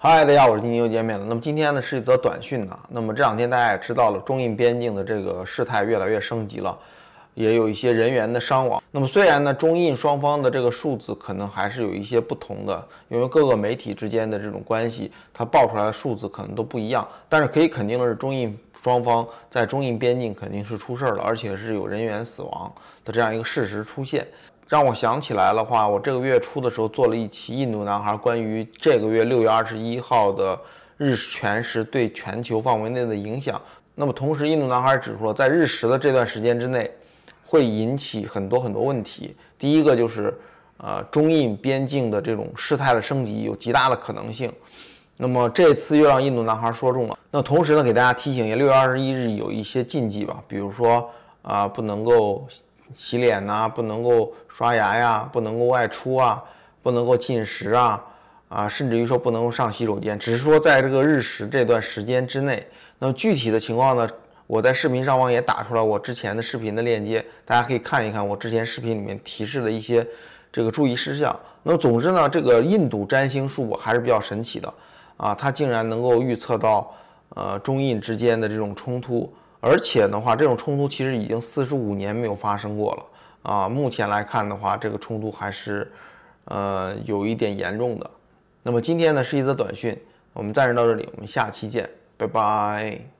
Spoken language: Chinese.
嗨，大家好，我是金金又见面了。那么今天呢是一则短讯呢。那么这两天大家也知道了，中印边境的这个事态越来越升级了，也有一些人员的伤亡。那么虽然呢中印双方的这个数字可能还是有一些不同的，因为各个媒体之间的这种关系，它报出来的数字可能都不一样。但是可以肯定的是，中印双方在中印边境肯定是出事儿了，而且是有人员死亡的这样一个事实出现。让我想起来的话，我这个月初的时候做了一期印度男孩关于这个月六月二十一号的日全食对全球范围内的影响。那么同时，印度男孩指出了在日食的这段时间之内，会引起很多很多问题。第一个就是，呃，中印边境的这种事态的升级有极大的可能性。那么这次又让印度男孩说中了。那同时呢，给大家提醒一下，六月二十一日有一些禁忌吧，比如说啊，不能够。洗脸呐，不能够刷牙呀，不能够外出啊，不能够进食啊，啊，甚至于说不能够上洗手间，只是说在这个日食这段时间之内。那么具体的情况呢，我在视频上方也打出来我之前的视频的链接，大家可以看一看我之前视频里面提示的一些这个注意事项。那么总之呢，这个印度占星术还是比较神奇的啊，它竟然能够预测到呃中印之间的这种冲突。而且的话，这种冲突其实已经四十五年没有发生过了啊。目前来看的话，这个冲突还是，呃，有一点严重的。那么今天呢是一则短讯，我们暂时到这里，我们下期见，拜拜。